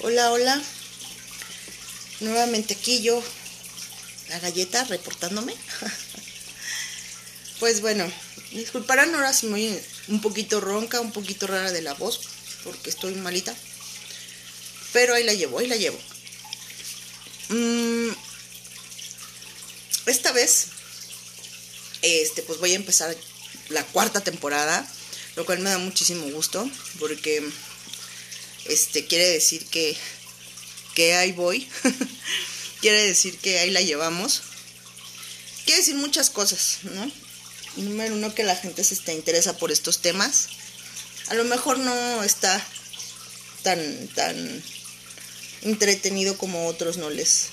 Hola, hola. Nuevamente aquí yo, la galleta, reportándome. pues bueno, disculparán ahora si me un poquito ronca, un poquito rara de la voz, porque estoy malita. Pero ahí la llevo, ahí la llevo. Mm, esta vez, este, pues voy a empezar la cuarta temporada, lo cual me da muchísimo gusto, porque este quiere decir que, que ahí voy, quiere decir que ahí la llevamos. Quiere decir muchas cosas, ¿no? Número uno, que la gente se está interesa por estos temas. A lo mejor no está tan, tan entretenido como otros no les,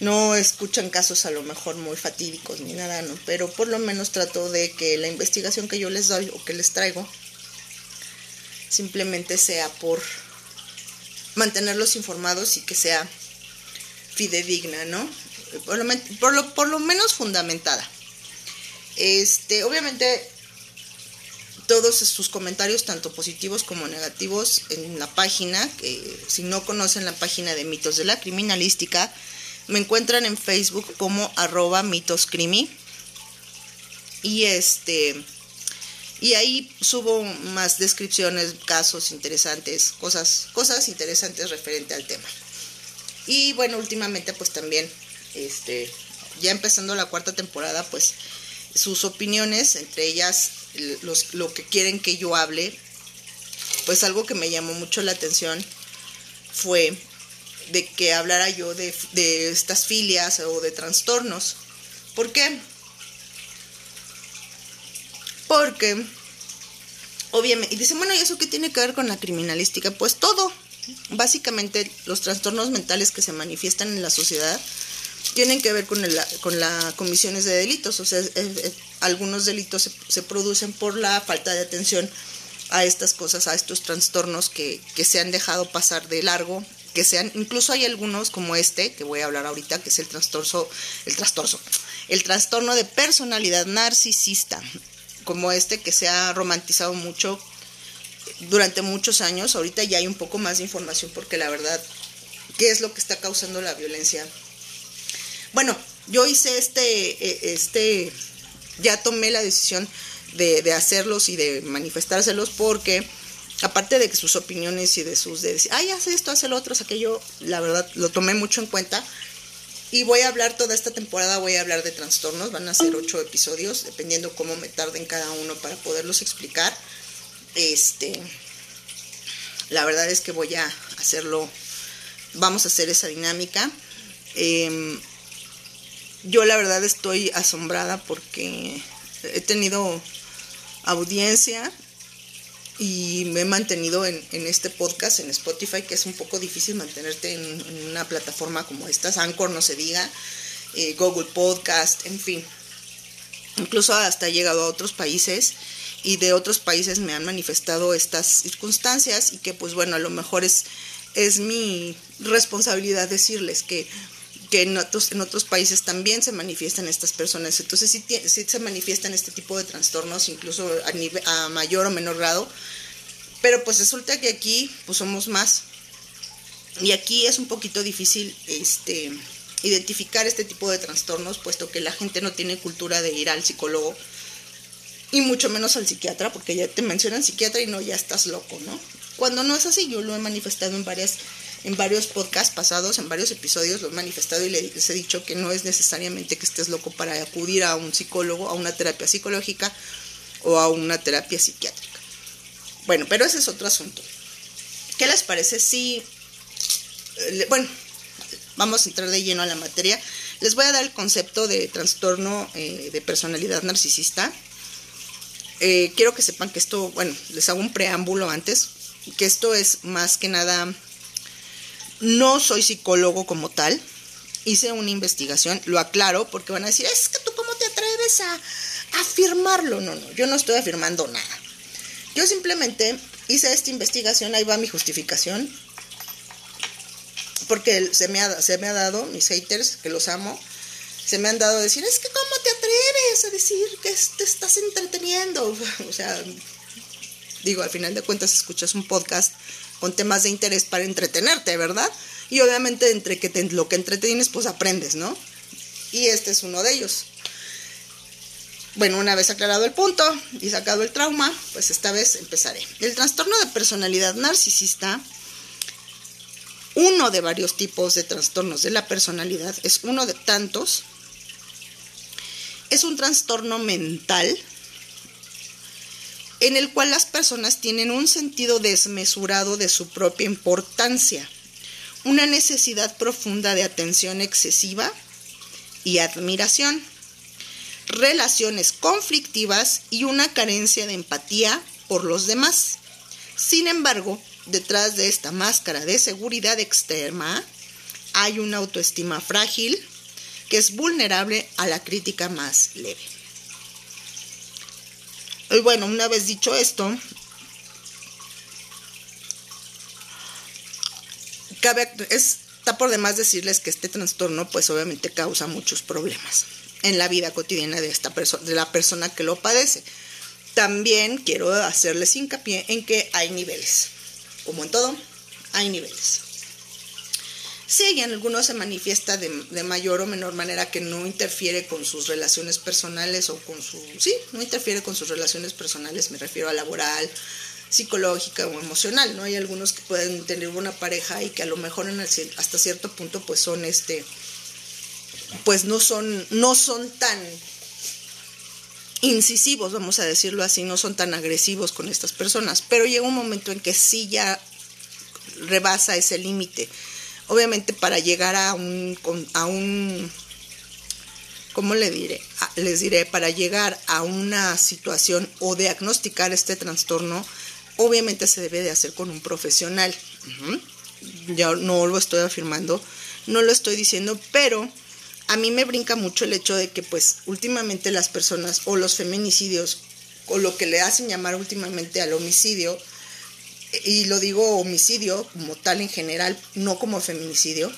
no escuchan casos a lo mejor muy fatídicos ni nada, ¿no? Pero por lo menos trato de que la investigación que yo les doy o que les traigo simplemente sea por mantenerlos informados y que sea fidedigna, ¿no? Por lo, menos fundamentada. Este, obviamente todos sus comentarios, tanto positivos como negativos, en la página, si no conocen la página de mitos de la criminalística, me encuentran en Facebook como arroba mitoscrimi. Y este. Y ahí subo más descripciones, casos interesantes, cosas, cosas interesantes referente al tema. Y bueno, últimamente pues también, este, ya empezando la cuarta temporada, pues sus opiniones, entre ellas lo que quieren que yo hable, pues algo que me llamó mucho la atención fue de que hablara yo de, estas filias o de trastornos. ¿Por qué? Porque, obviamente, y dicen, bueno, ¿y eso qué tiene que ver con la criminalística? Pues todo. Básicamente, los trastornos mentales que se manifiestan en la sociedad tienen que ver con, con las comisiones de delitos. O sea, algunos delitos se, se, producen por la falta de atención a estas cosas, a estos trastornos que, que se han dejado pasar de largo que sean, incluso hay algunos como este, que voy a hablar ahorita, que es el trastorno, el trastorno, el trastorno de personalidad narcisista, como este que se ha romantizado mucho durante muchos años, ahorita ya hay un poco más de información porque la verdad, ¿qué es lo que está causando la violencia? Bueno, yo hice este, e, este, ya tomé la decisión de, hacerlos y de manifestárselos porque aparte de que sus opiniones y de sus de decir, ay, hace esto, hace lo otro, aquello, la verdad lo tomé mucho en cuenta. Y voy a hablar toda esta temporada, voy a hablar de trastornos, van a ser ocho episodios, dependiendo cómo me tarden cada uno para poderlos explicar. Este, la verdad es que voy a hacerlo, vamos a hacer esa dinámica. Em, yo la verdad estoy asombrada porque he tenido audiencia y me he mantenido en, este podcast, en Spotify, que es un poco difícil mantenerte en, una plataforma como esta, Anchor no se diga, eh, Google Podcast, en fin. Incluso hasta he llegado a otros países y de otros países me han manifestado estas circunstancias y que pues bueno, a lo mejor es, es mi responsabilidad decirles que que en otros, en otros países también se manifiestan estas personas. Entonces sí, se manifiestan este tipo de trastornos, incluso a, a mayor o menor grado. Pero pues resulta que aquí pues somos más. Y aquí es un poquito difícil este, identificar este tipo de trastornos, puesto que la gente no tiene cultura de ir al psicólogo y mucho menos al psiquiatra, porque ya te mencionan psiquiatra y no, ya estás loco, ¿no? Cuando no es así, yo lo he manifestado en varias en varios podcasts pasados, en varios episodios, lo he manifestado y les he dicho que no es necesariamente que estés loco para acudir a un psicólogo, a una terapia psicológica o a una terapia psiquiátrica. Bueno, pero ese es otro asunto. ¿Qué les parece si... Eh, bueno, vamos a entrar de lleno a la materia. Les voy a dar el concepto de trastorno eh, de personalidad narcisista. Eh, quiero que sepan que esto, bueno, les hago un preámbulo antes, que esto es más que nada no soy psicólogo como tal. Hice una investigación, lo aclaro, porque van a decir, es que tú cómo te atreves a, afirmarlo. No, no, yo no estoy afirmando nada. Yo simplemente hice esta investigación, ahí va mi justificación, porque se me ha, se me ha dado, mis haters, que los amo, se me han dado a decir, es que cómo te atreves a decir que te estás entreteniendo. O sea, digo, al final de cuentas escuchas un podcast con temas de interés para entretenerte, ¿verdad? Y obviamente entre que lo que entretienes, pues aprendes, ¿no? Y este es uno de ellos. Bueno, una vez aclarado el punto y sacado el trauma, pues esta vez empezaré. El trastorno de personalidad narcisista, uno de varios tipos de trastornos de la personalidad, es uno de tantos, es un trastorno mental en el cual las personas tienen un sentido desmesurado de su propia importancia, una necesidad profunda de atención excesiva y admiración relaciones conflictivas y una carencia de empatía por los demás. Sin embargo, detrás de esta máscara de seguridad externa hay una autoestima frágil que es vulnerable a la crítica más leve. Y bueno, una vez dicho esto, cabe, está por demás decirles que este trastorno pues obviamente causa muchos problemas en la vida cotidiana de, esta de la persona que lo padece. También quiero hacerles hincapié en que hay niveles. Como en todo, hay niveles. Sí, y en algunos se manifiesta de, de, mayor o menor manera que no interfiere con sus relaciones personales o con su... Sí, no interfiere con sus relaciones personales, me refiero a laboral, psicológica o emocional, ¿no? Hay algunos que pueden tener una pareja y que a lo mejor en hasta cierto punto pues son este pues no son, no son tan incisivos, vamos a decirlo así, no son tan agresivos con estas personas, pero llega un momento en que sí ya rebasa ese límite. Obviamente para llegar a un, a un, ¿cómo le diré? Les diré, para llegar a una situación o diagnosticar este trastorno, obviamente se debe de hacer con un profesional. Ya no lo estoy afirmando, no lo estoy diciendo, pero a mí me brinca mucho el hecho de que pues últimamente las personas o los feminicidios o lo que le hacen llamar últimamente al homicidio, y lo digo homicidio como tal en general, no como feminicidio,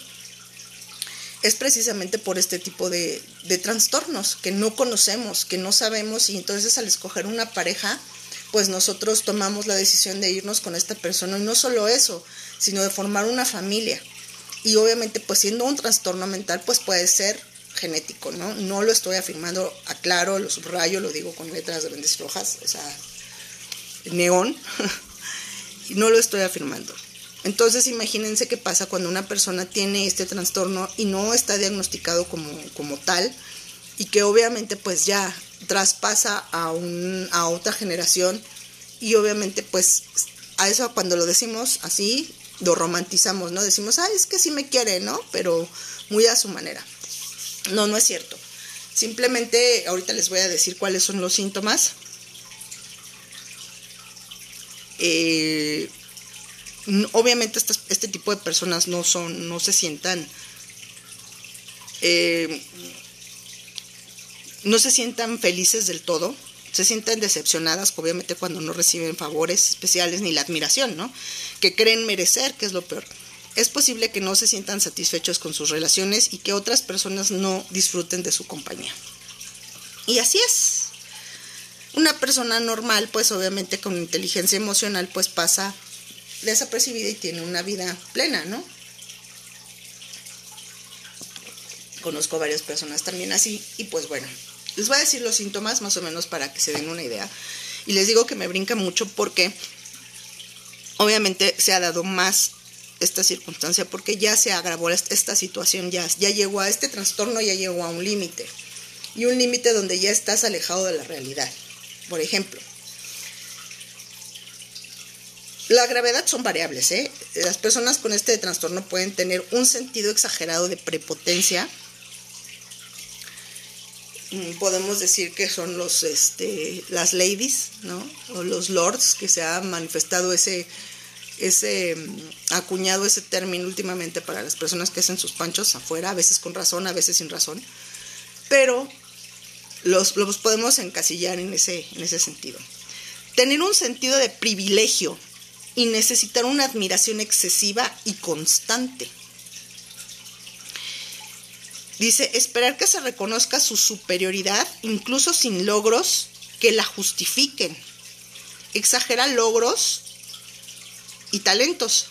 es precisamente por este tipo de, de trastornos que no conocemos, que no sabemos y entonces al escoger una pareja, pues nosotros tomamos la decisión de irnos con esta persona. Y no solo eso, sino de formar una familia. Y obviamente pues siendo un trastorno mental pues puede ser genético, ¿no? No lo estoy afirmando, aclaro, lo subrayo, lo digo con letras grandes rojas, o sea, neón, no lo estoy afirmando. Entonces imagínense qué pasa cuando una persona tiene este trastorno y no está diagnosticado como, como tal y que obviamente pues ya traspasa a, un, a otra generación y obviamente pues a eso cuando lo decimos así lo romantizamos, ¿no? Decimos, ay, es que sí me quiere, ¿no? Pero muy a su manera. No, no es cierto. Simplemente ahorita les voy a decir cuáles son los síntomas. Eh, obviamente este, tipo de personas no son, no se sientan, eh, no se sientan felices del todo, se sienten decepcionadas, obviamente, cuando no reciben favores especiales ni la admiración, ¿no? Que creen merecer, que es lo peor. Es posible que no se sientan satisfechos con sus relaciones y que otras personas no disfruten de su compañía. Y así es. Una persona normal, pues obviamente con inteligencia emocional, pues pasa desapercibida y tiene una vida plena, ¿no? Conozco varias personas también así y pues bueno, les voy a decir los síntomas más o menos para que se den una idea. Y les digo que me brinca mucho porque obviamente se ha dado más esta circunstancia porque ya se agravó esta situación, ya, ya llegó a este trastorno, ya llegó a un límite. Y un límite donde ya estás alejado de la realidad. Por ejemplo, la gravedad son variables. ¿eh? Las personas con este trastorno pueden tener un sentido exagerado de prepotencia, Mm, podemos decir que son los este las ladies no o los lords que se ha manifestado ese ese mm, acuñado ese término últimamente para las personas que hacen sus panchos afuera a veces con razón a veces sin razón pero los, los podemos encasillar en ese en ese sentido tener un sentido de privilegio y necesitar una admiración excesiva y constante Dice, esperar que se reconozca su superioridad, incluso sin logros que la justifiquen. Exagera logros y talentos.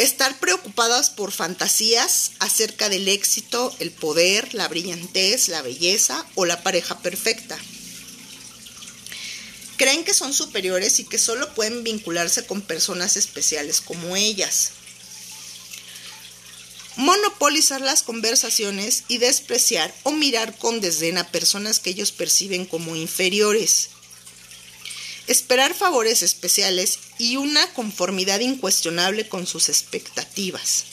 Estar preocupadas por fantasías acerca del éxito, el poder, la brillantez, la belleza o la pareja perfecta. Creen que son superiores y que solo pueden vincularse con personas especiales como ellas. Monopolizar las conversaciones y despreciar o mirar con desdén a personas que ellos perciben como inferiores esperar favores especiales y una conformidad incuestionable con sus expectativas.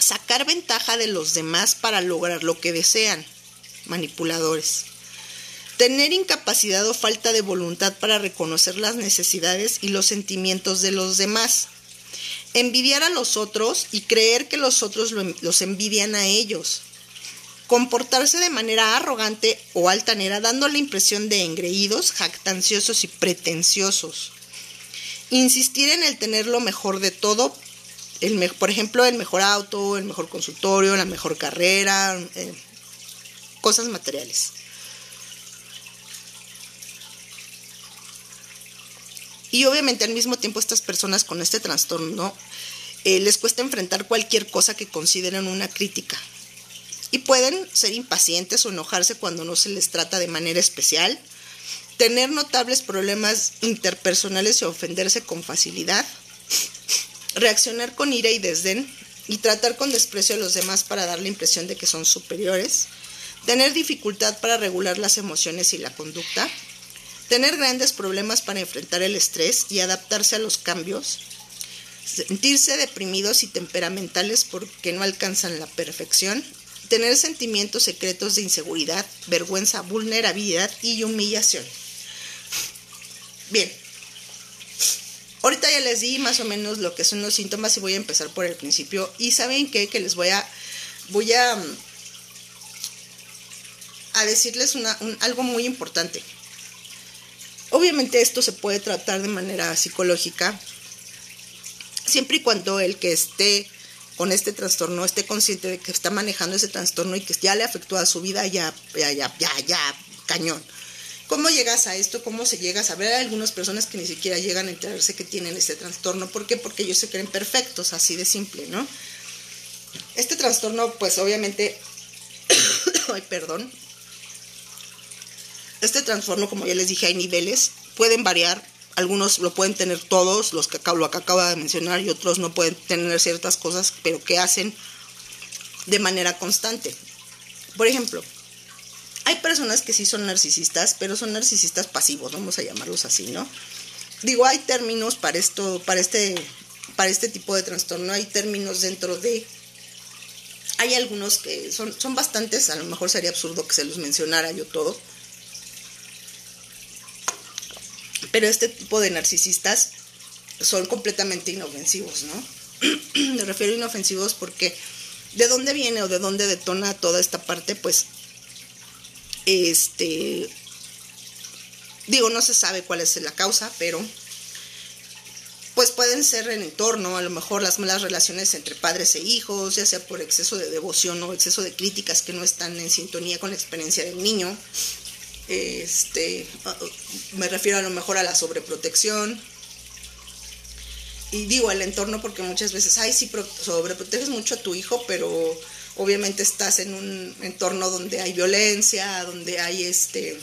Sacar ventaja de los demás para lograr lo que desean. Manipuladores. Tener incapacidad o falta de voluntad para reconocer las necesidades y los sentimientos de los demás. Envidiar a los otros y creer que los otros los envidian a ellos comportarse de manera arrogante o altanera, dando la impresión de engreídos, jactanciosos y pretenciosos. Insistir en el tener lo mejor de todo, por ejemplo, el mejor auto, el mejor consultorio, la mejor carrera, eh, cosas materiales. Y obviamente al mismo tiempo estas personas con este trastorno eh, les cuesta enfrentar cualquier cosa que consideren una crítica, y pueden ser impacientes o enojarse cuando no se les trata de manera especial, tener notables problemas interpersonales y ofenderse con facilidad, reaccionar con ira y desdén y tratar con desprecio a los demás para dar la impresión de que son superiores, tener dificultad para regular las emociones y la conducta, tener grandes problemas para enfrentar el estrés y adaptarse a los cambios, sentirse deprimidos y temperamentales porque no alcanzan la perfección tener sentimientos secretos de inseguridad, vergüenza, vulnerabilidad y humillación. Bien, ahorita ya les di más o menos lo que son los síntomas y voy a empezar por el principio. Y saben qué, que les voy a, voy a, a decirles una, algo muy importante. Obviamente esto se puede tratar de manera psicológica, siempre y cuando el que esté con este trastorno esté consciente de que está manejando ese trastorno y que ya le afectó a su vida, ya, ya, ya, ya, ya, cañón. ¿Cómo llegas a esto? ¿Cómo se llega a saber? Hay algunas personas que ni siquiera llegan a enterarse que tienen ese trastorno. ¿Por qué? Porque ellos se creen perfectos, así de simple, ¿no? Este trastorno, pues obviamente, ay, perdón. Este trastorno, como ya les dije, hay niveles, pueden variar algunos lo pueden tener todos, los que lo que acabo de mencionar, y otros no pueden tener ciertas cosas, pero que hacen de manera constante. Por ejemplo, hay personas que sí son narcisistas, pero son narcisistas pasivos, vamos a llamarlos así, ¿no? Digo, hay términos para esto, para este, para este tipo de trastorno, hay términos dentro de hay algunos que son, son bastantes, a lo mejor sería absurdo que se los mencionara yo todo, Pero este tipo de narcisistas son completamente inofensivos, ¿no? Me refiero a inofensivos porque de dónde viene o de dónde detona toda esta parte, pues, este, digo, no se sabe cuál es la causa, pero pues pueden ser en entorno, a lo mejor las malas relaciones entre padres e hijos, ya sea por exceso de devoción o exceso de críticas que no están en sintonía con la experiencia del niño, este, me refiero a lo mejor a la sobreprotección. Y digo el entorno porque muchas veces, ay, sí, sobreproteges mucho a tu hijo, pero obviamente estás en un entorno donde hay violencia, donde hay este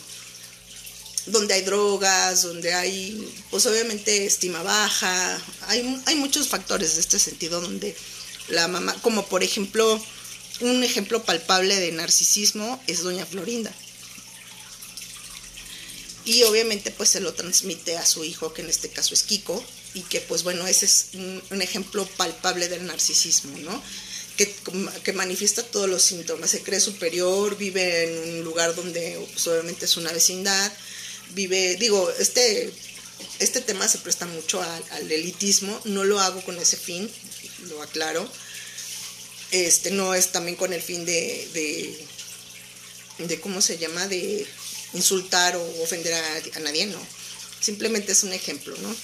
donde hay drogas, donde hay, pues obviamente estima baja, hay, hay muchos factores de este sentido donde la mamá, como por ejemplo, un ejemplo palpable de narcisismo es doña Florinda y obviamente pues se lo transmite a su hijo, que en este caso es Kiko, y que pues bueno, ese es un, ejemplo palpable del narcisismo, ¿no? Que, que, manifiesta todos los síntomas, se cree superior, vive en un lugar donde pues, obviamente es una vecindad, vive, digo, este, este tema se presta mucho al, elitismo, no lo hago con ese fin, lo aclaro, este no es también con el fin de, de, de ¿cómo se llama?, de insultar o ofender a, nadie, no. Simplemente es un ejemplo, ¿no?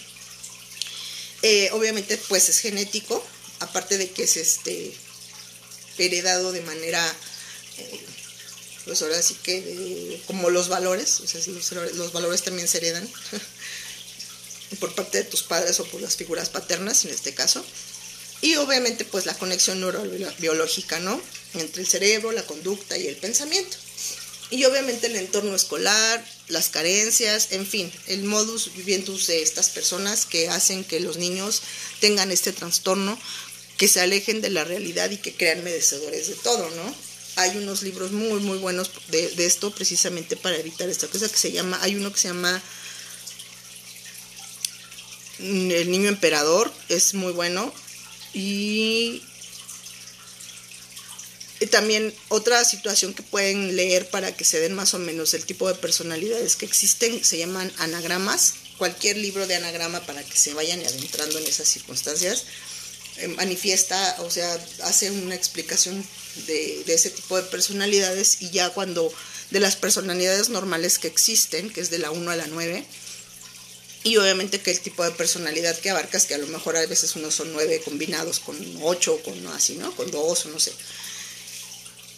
Eh, obviamente, pues es genético, aparte de que es este heredado de manera, eh, pues ahora sí que como los valores, o sea, los, los valores también se heredan. por parte de tus padres o por las figuras paternas en este caso. Y obviamente pues la conexión neurobiológica, ¿no? Entre el cerebro, la conducta y el pensamiento. Y obviamente el entorno escolar, las carencias, en fin, el modus vivendi de estas personas que hacen que los niños tengan este trastorno, que se alejen de la realidad y que crean merecedores de todo, ¿no? Hay unos libros muy, muy buenos de, de esto precisamente para evitar esta cosa que se llama, hay uno que se llama El niño emperador, es muy bueno, y también otra situación que pueden leer para que se den más o menos el tipo de personalidades que existen se llaman anagramas. Cualquier libro de anagrama para que se vayan adentrando en esas circunstancias eh, manifiesta, o sea, hace una explicación de, de, ese tipo de personalidades y ya cuando de las personalidades normales que existen, que es de la 1 a la 9, y obviamente que el tipo de personalidad que abarcas, que a lo mejor a veces uno son 9 combinados con 8 o con así, ¿no? Con 2 o no sé.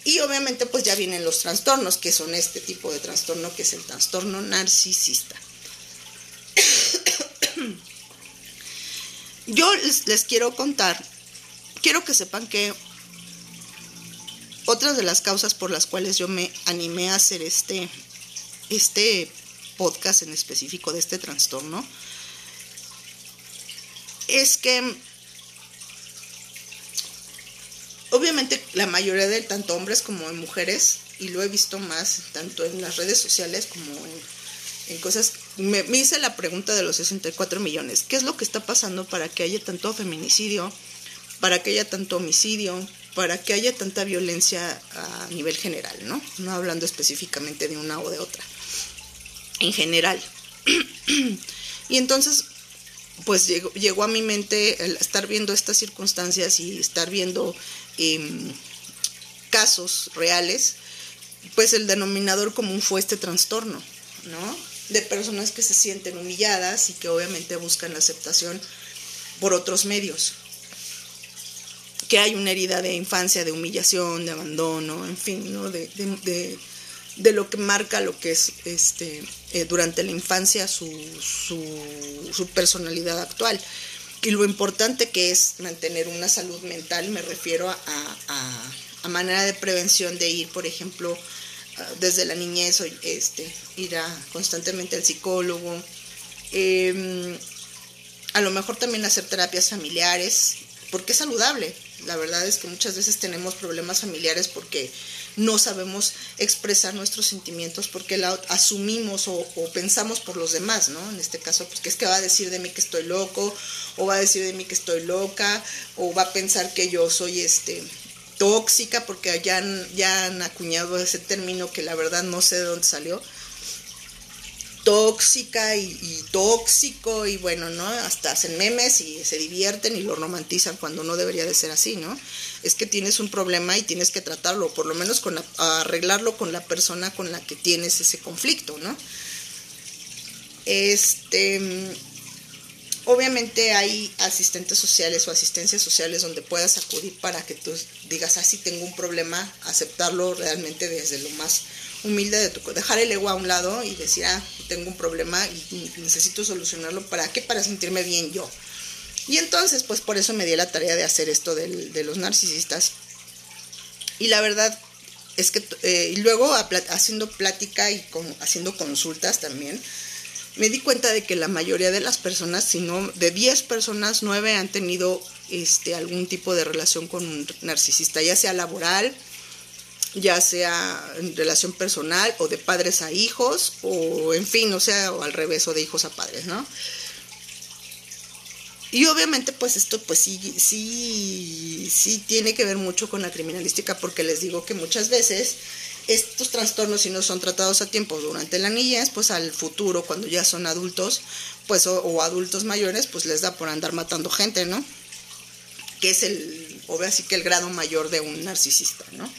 Y obviamente pues ya vienen los trastornos, que son este tipo de trastorno, que es el trastorno narcisista. Yo les, quiero contar, quiero que sepan que otras de las causas por las cuales yo me animé a hacer este, este podcast en específico de este trastorno es que obviamente la mayoría de tanto hombres como mujeres, y lo he visto más tanto en las redes sociales como en, cosas, me, hice la pregunta de los 64 millones, ¿qué es lo que está pasando para que haya tanto feminicidio, para que haya tanto homicidio, para que haya tanta violencia a nivel general, ¿no? No hablando específicamente de una o de otra, en general. y entonces, pues llegó, llegó a mi mente el estar viendo estas circunstancias y estar viendo Em, casos reales, pues el denominador común fue este trastorno, ¿no? De personas que se sienten humilladas y que obviamente buscan la aceptación por otros medios. Que hay una herida de infancia, de humillación, de abandono, en fin, ¿no? De, de, lo que marca lo que es este, eh, durante la infancia su, su, su personalidad actual y lo importante que es mantener una salud mental, me refiero a, a, manera de prevención de ir, por ejemplo, ah, desde la niñez, este, ir a, constantemente al psicólogo, em, a lo mejor también hacer terapias familiares, porque es saludable. La verdad es que muchas veces tenemos problemas familiares porque no sabemos expresar nuestros sentimientos porque la asumimos o, pensamos por los demás, ¿no? En este caso, pues que es que va a decir de mí que estoy loco, o va a decir de mí que estoy loca, o va a pensar que yo soy este tóxica, porque ya, ya han acuñado ese término que la verdad no sé de dónde salió tóxica y, tóxico y bueno, ¿no? Hasta hacen memes y se divierten y lo romantizan cuando no debería de ser así, ¿no? Es que tienes un problema y tienes que tratarlo, por lo menos con arreglarlo con la persona con la que tienes ese conflicto, ¿no? Este, obviamente hay asistentes sociales o asistencias sociales donde puedas acudir para que tú digas, ah, sí tengo un problema, aceptarlo realmente desde lo más humilde de tu dejar el ego a un lado y decir, ah, tengo un problema y necesito solucionarlo. ¿Para qué? Para sentirme bien yo. Y entonces, pues por eso me di la tarea de hacer esto de los narcisistas. Y la verdad es que, eh, luego haciendo plática y con, haciendo consultas también, me di cuenta de que la mayoría de las personas, si no, de 10 personas, 9 han tenido este, algún tipo de relación con un narcisista, ya sea laboral, ya sea en relación personal o de padres a hijos o en fin, o sea, o al revés o de hijos a padres, ¿no? Y obviamente pues esto pues sí, sí, sí tiene que ver mucho con la criminalística porque les digo que muchas veces estos trastornos si no son tratados a tiempo durante la niñez, pues al futuro cuando ya son adultos, pues o, adultos mayores, pues les da por andar matando gente, ¿no? Que es el, o así que el grado mayor de un narcisista, ¿no?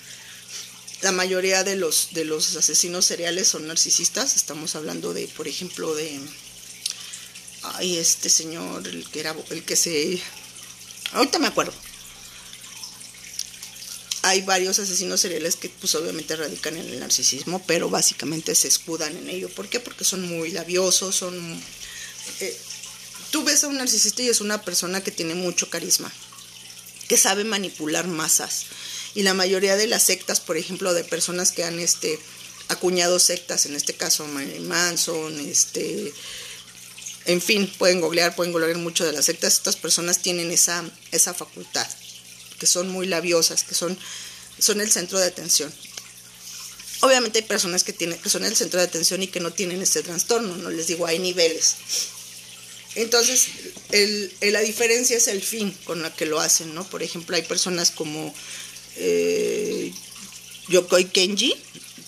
La mayoría de los, de los asesinos seriales son narcisistas. Estamos hablando de, por ejemplo, de. Ay, este señor, el que era. El que se. Ahorita me acuerdo. Hay varios asesinos seriales que, pues, obviamente radican en el narcisismo, pero básicamente se escudan en ello. ¿Por qué? Porque son muy labiosos, son. Eh, tú ves a un narcisista y es una persona que tiene mucho carisma, que sabe manipular masas. Y la mayoría de las sectas, por ejemplo, de personas que han este, acuñado sectas, en este caso Manson, este, en fin, pueden googlear, pueden googlear mucho de las sectas, estas personas tienen esa, esa facultad, que son muy labiosas, que son, son el centro de atención. Obviamente hay personas que, tienen, que son el centro de atención y que no tienen este trastorno, no les digo, hay niveles. Entonces, el, la diferencia es el fin con la que lo hacen, ¿no? Por ejemplo, hay personas como eh, Yokoi Kenji,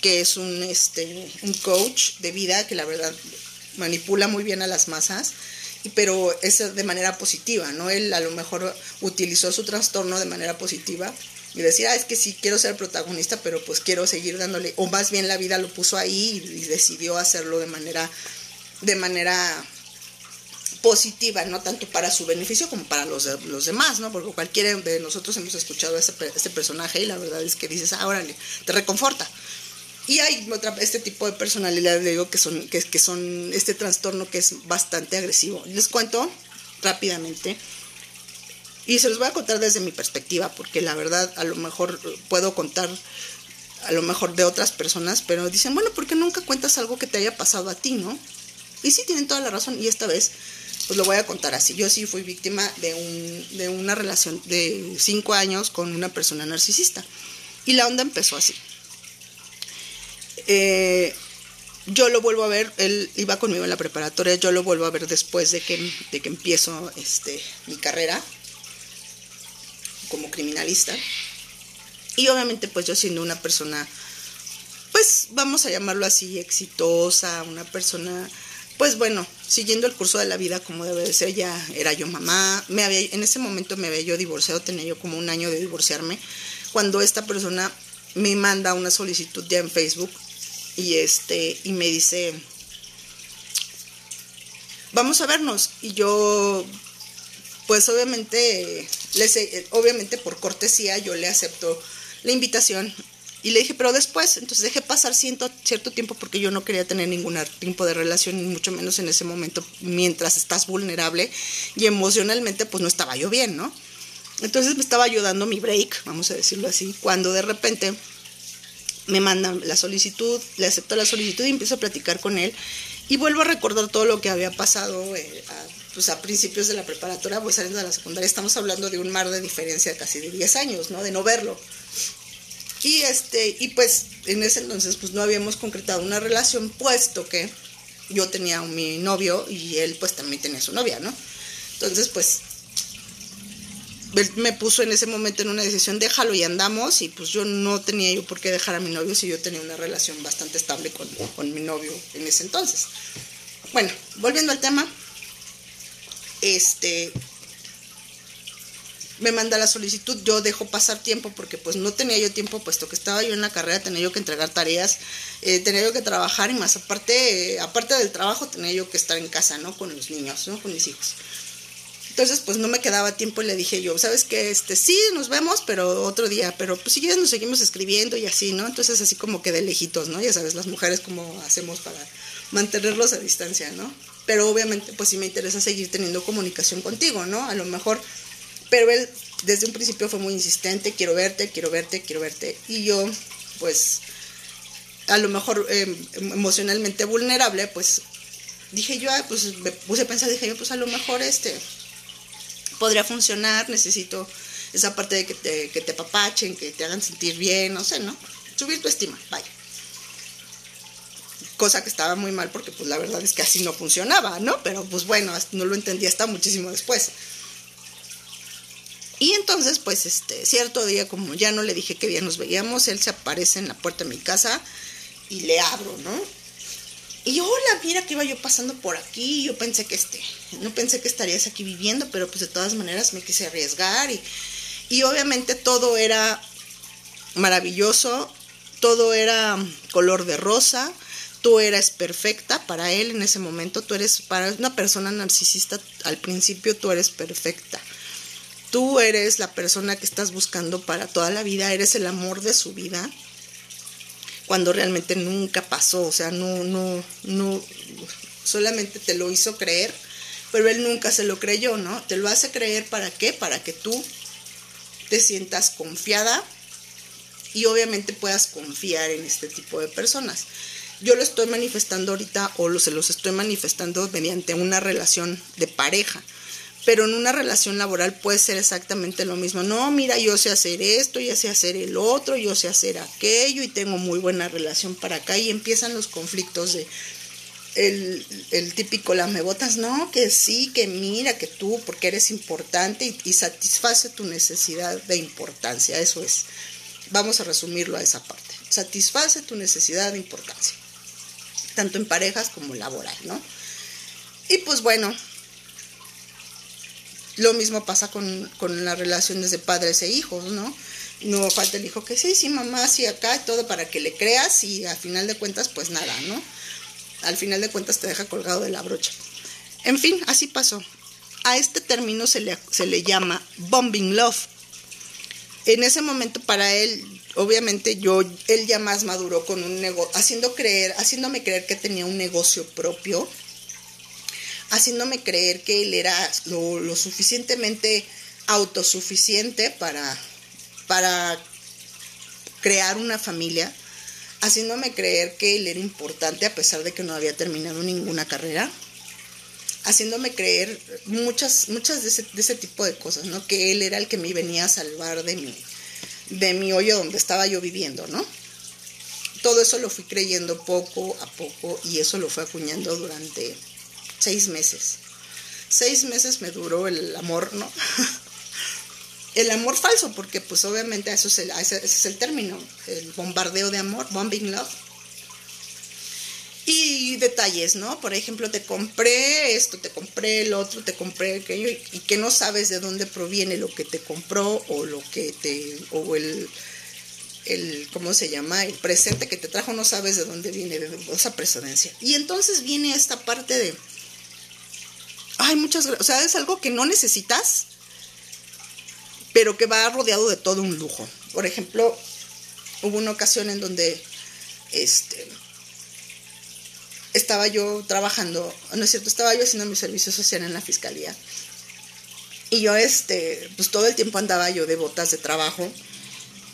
que es un, este, un coach de vida que la verdad manipula muy bien a las masas, pero es de manera positiva, ¿no? Él a lo mejor utilizó su trastorno de manera positiva y decía, ah, es que sí quiero ser protagonista, pero pues quiero seguir dándole, o más bien la vida lo puso ahí y, decidió hacerlo de manera, de manera positiva, no tanto para su beneficio como para los, los demás, ¿no? Porque cualquiera de nosotros hemos escuchado a este, personaje y la verdad es que dices, ah, órale, te reconforta. Y hay otra, este tipo de personalidad, digo, que son, que, que son este trastorno que es bastante agresivo. Les cuento rápidamente. Y se los voy a contar desde mi perspectiva, porque la verdad a lo mejor puedo contar a lo mejor de otras personas, pero dicen, bueno, ¿por qué nunca cuentas algo que te haya pasado a ti, no? Y sí, tienen toda la razón, y esta vez, pues lo voy a contar así. Yo sí fui víctima de, un, de una relación de cinco años con una persona narcisista. Y la onda empezó así. Eh, yo lo vuelvo a ver, él iba conmigo en la preparatoria, yo lo vuelvo a ver después de que, de que empiezo este, mi carrera como criminalista. Y obviamente pues yo siendo una persona, pues vamos a llamarlo así, exitosa, una persona, pues bueno, siguiendo el curso de la vida como debe de ser, ya era yo mamá, me había, en ese momento me había yo divorciado, tenía yo como un año de divorciarme, cuando esta persona me manda una solicitud ya en Facebook y este y me dice vamos a vernos y yo pues obviamente obviamente por cortesía yo le acepto la invitación y le dije pero después entonces dejé pasar cierto, cierto tiempo porque yo no quería tener ningún tipo de relación mucho menos en ese momento mientras estás vulnerable y emocionalmente pues no estaba yo bien no entonces me estaba ayudando mi break vamos a decirlo así cuando de repente me mandan la solicitud, le acepto la solicitud y empiezo a platicar con él y vuelvo a recordar todo lo que había pasado eh, a, pues a principios de la preparatoria, voy saliendo de la secundaria, estamos hablando de un mar de diferencia casi de 10 años, ¿no? De no verlo. Y este, y pues en ese entonces pues no habíamos concretado una relación, puesto que yo tenía mi novio y él pues también tenía su novia, ¿no? Entonces pues me puso en ese momento en una decisión, déjalo y andamos, y pues yo no tenía yo por qué dejar a mi novio si yo tenía una relación bastante estable con, con mi novio en ese entonces. Bueno, volviendo al tema, este, me manda la solicitud, yo dejo pasar tiempo porque pues no tenía yo tiempo, puesto que estaba yo en la carrera, tenía yo que entregar tareas, eh, tenía yo que trabajar y más aparte, eh, aparte del trabajo tenía yo que estar en casa, ¿no? Con los niños, ¿no? Con mis hijos. Entonces, pues no me quedaba tiempo y le dije yo, ¿sabes qué? Este, sí, nos vemos, pero otro día, pero pues si quieres nos seguimos escribiendo y así, ¿no? Entonces, así como que de lejitos, ¿no? Ya sabes, las mujeres como hacemos para mantenerlos a distancia, ¿no? Pero obviamente, pues sí me interesa seguir teniendo comunicación contigo, ¿no? A lo mejor, pero él desde un principio fue muy insistente, quiero verte, quiero verte, quiero verte. Y yo, pues, a lo mejor em, emocionalmente vulnerable, pues dije yo, pues me puse a pensar, dije yo, pues a lo mejor este podría funcionar, necesito esa parte de que te, que te papachen, que te hagan sentir bien, no sé, ¿no? Subir tu estima, vaya. Cosa que estaba muy mal porque pues la verdad es que así no funcionaba, ¿no? Pero pues bueno, no lo entendí hasta muchísimo después. Y entonces, pues, este, cierto día, como ya no le dije qué día nos veíamos, él se aparece en la puerta de mi casa y le abro, ¿no? Y hola, mira que iba yo pasando por aquí, yo pensé que este, no pensé que estarías aquí viviendo, pero pues de todas maneras me quise arriesgar y, y obviamente todo era maravilloso, todo era color de rosa, tú eres perfecta para él en ese momento, tú eres para una persona narcisista, al principio tú eres perfecta. Tú eres la persona que estás buscando para toda la vida, eres el amor de su vida cuando realmente nunca pasó, o sea, no, no, no, solamente te lo hizo creer pero él nunca se lo creyó, ¿no? Te lo hace creer para qué? Para que tú te sientas confiada y obviamente puedas confiar en este tipo de personas. Yo lo estoy manifestando ahorita o se los estoy manifestando mediante una relación de pareja pero en una relación laboral puede ser exactamente lo mismo. No, mira, yo sé hacer esto, yo sé hacer el otro, yo sé hacer aquello y tengo muy buena relación para acá y empiezan los conflictos de el, el típico lamebotas, no, que sí, que mira, que tú, porque eres importante y, y satisface tu necesidad de importancia, eso es. Vamos a resumirlo a esa parte. Satisface tu necesidad de importancia, tanto en parejas como laboral, ¿no? Y pues bueno, lo mismo pasa con, las relaciones de padres e hijos, ¿no? No falta el hijo que sí, sí, mamá, sí, acá, todo para que le creas y al final de cuentas, pues nada, ¿no? Al final de cuentas te deja colgado de la brocha. En fin, así pasó. A este término se le, se le llama bombing love. En ese momento para él, obviamente yo, él ya más maduró con un negocio, haciendo creer, haciéndome creer que tenía un negocio propio, haciéndome creer que él era lo, suficientemente autosuficiente para, para crear una familia, haciéndome creer que él era importante a pesar de que no había terminado ninguna carrera, haciéndome creer muchas, muchas de ese, de ese tipo de cosas, ¿no? Que él era el que me venía a salvar de mi, de mi hoyo donde estaba yo viviendo, ¿no? Todo eso lo fui creyendo poco a poco y eso lo fue acuñando durante seis meses. Seis meses me duró el amor, ¿no? el amor falso, porque pues obviamente eso es el, ese, es el término, el bombardeo de amor, bombing love. Y detalles, ¿no? Por ejemplo, te compré esto, te compré el otro, te compré aquello, y que no sabes de dónde proviene lo que te compró o lo que te, o el, el, ¿cómo se llama? El presente que te trajo, no sabes de dónde viene, esa precedencia. Y entonces viene esta parte de, ay, muchas gracias. O sea, es algo que no necesitas, pero que va rodeado de todo un lujo. Por ejemplo, hubo una ocasión en donde este, estaba yo trabajando, no es cierto, estaba yo haciendo mi servicio social en la fiscalía. Y yo, este, pues todo el tiempo andaba yo de botas de trabajo,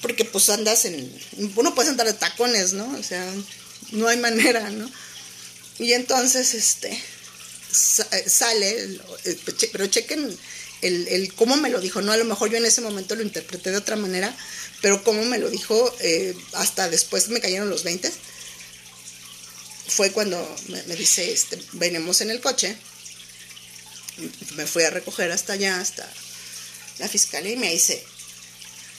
porque pues andas en, uno puede andar de tacones, ¿no? O sea, no hay manera, ¿no? Y entonces, este, sale, eh, pero chequen el, el, cómo me lo dijo, ¿no? A lo mejor yo en ese momento lo interpreté de otra manera, pero cómo me lo dijo, eh, hasta después me cayeron los 20, fue cuando me, dice, este, venimos en el coche, me fui a recoger hasta allá, hasta la fiscalía, y me dice,